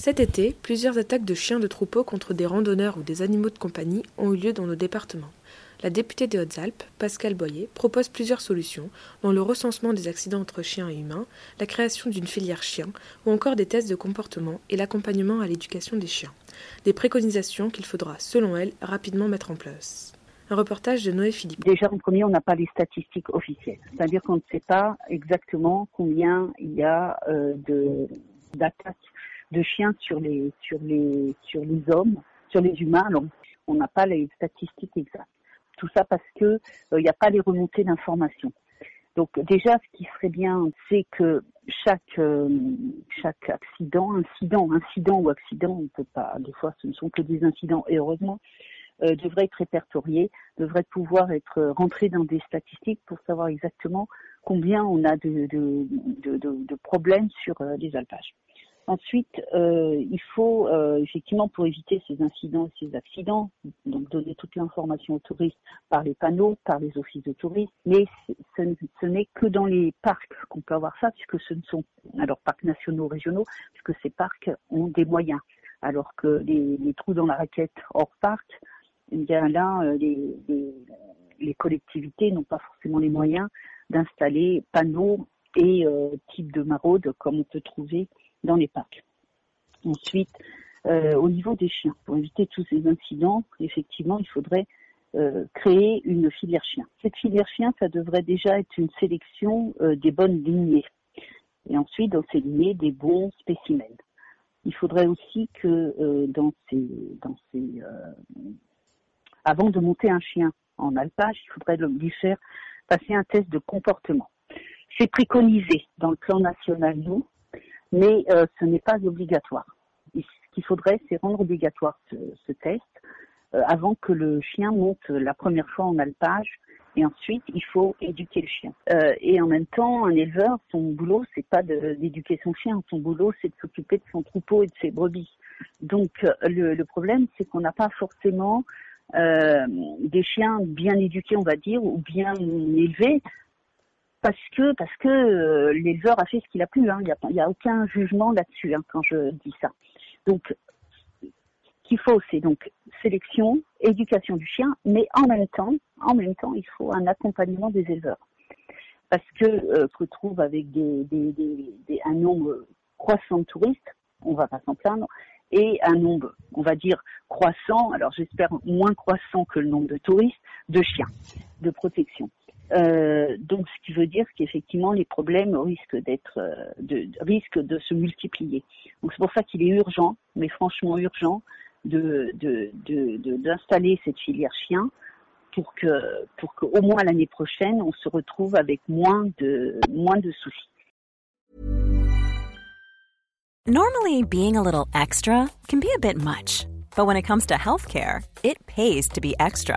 Cet été, plusieurs attaques de chiens de troupeau contre des randonneurs ou des animaux de compagnie ont eu lieu dans nos départements. La députée des Hautes-Alpes, Pascal Boyer, propose plusieurs solutions, dont le recensement des accidents entre chiens et humains, la création d'une filière chien, ou encore des tests de comportement et l'accompagnement à l'éducation des chiens. Des préconisations qu'il faudra, selon elle, rapidement mettre en place. Un reportage de Noé Philippe. Déjà, en premier, on n'a pas les statistiques officielles. C'est-à-dire qu'on ne sait pas exactement combien il y a euh, d'attaques de chiens sur les, sur les, sur les hommes, sur les humains. Alors, on n'a pas les statistiques exactes. Tout ça parce que il euh, n'y a pas les remontées d'informations. Donc déjà, ce qui serait bien, c'est que chaque euh, chaque accident, incident, incident ou accident, on peut pas. Des fois, ce ne sont que des incidents, et heureusement, euh, devrait être répertorié, devrait pouvoir être rentré dans des statistiques pour savoir exactement combien on a de, de, de, de problèmes sur les alpages. Ensuite, euh, il faut euh, effectivement pour éviter ces incidents et ces accidents, donc donner toute l'information aux touristes par les panneaux, par les offices de tourisme, mais ce, n'est que dans les parcs qu'on peut avoir ça, puisque ce ne sont alors parcs nationaux, régionaux, puisque ces parcs ont des moyens, alors que les, trous dans la raquette hors parc, eh bien là, euh, les, les collectivités n'ont pas forcément les moyens d'installer panneaux et types de maraudes comme on peut trouver dans les parcs. Ensuite, euh, au niveau des chiens, pour éviter tous ces incidents, effectivement, il faudrait euh, créer une filière chien. Cette filière chien, ça devrait déjà être une sélection euh, des bonnes lignées. Et ensuite, dans ces lignées, des bons spécimens. Il faudrait aussi que dans ces, dans ces avant de monter un chien en alpage, il faudrait lui faire passer un test de comportement. C'est préconisé dans le plan national, nous, mais euh, ce n'est pas obligatoire. ce qu'il faudrait, c'est rendre obligatoire ce, test euh, avant que le chien monte la première fois en alpage. Et ensuite, il faut éduquer le chien. Euh, et en même temps, un éleveur, son boulot, c'est pas d'éduquer son chien. Son boulot, c'est de s'occuper de son troupeau et de ses brebis. Donc, le, le problème, c'est qu'on n'a pas forcément des chiens bien éduqués, on va dire, ou bien élevés, parce que parce que euh, l'éleveur a fait ce qu'il a pu. Hein. Il n'y a, a, aucun jugement là-dessus hein, quand je dis ça. Donc, qu'il faut, c'est donc sélection, éducation du chien, mais en même temps, en même temps, il faut un accompagnement des éleveurs, parce que euh, se retrouve avec des, des, des, un nombre croissant de touristes, on va pas s'en plaindre, et un nombre, on va dire, croissant, alors j'espère moins croissant que le nombre de touristes, de chiens de protection. Euh, donc, ce qui veut dire qu'effectivement, les problèmes risquent d'être, euh, de, risquent de se multiplier. Donc, c'est pour ça qu'il est urgent, mais franchement urgent, de, d'installer cette filière chien pour que, pour qu'au moins l'année prochaine, on se retrouve avec moins de, moins de soucis. Normally, being a little extra can be a bit much, but when it comes to healthcare, it pays to be extra.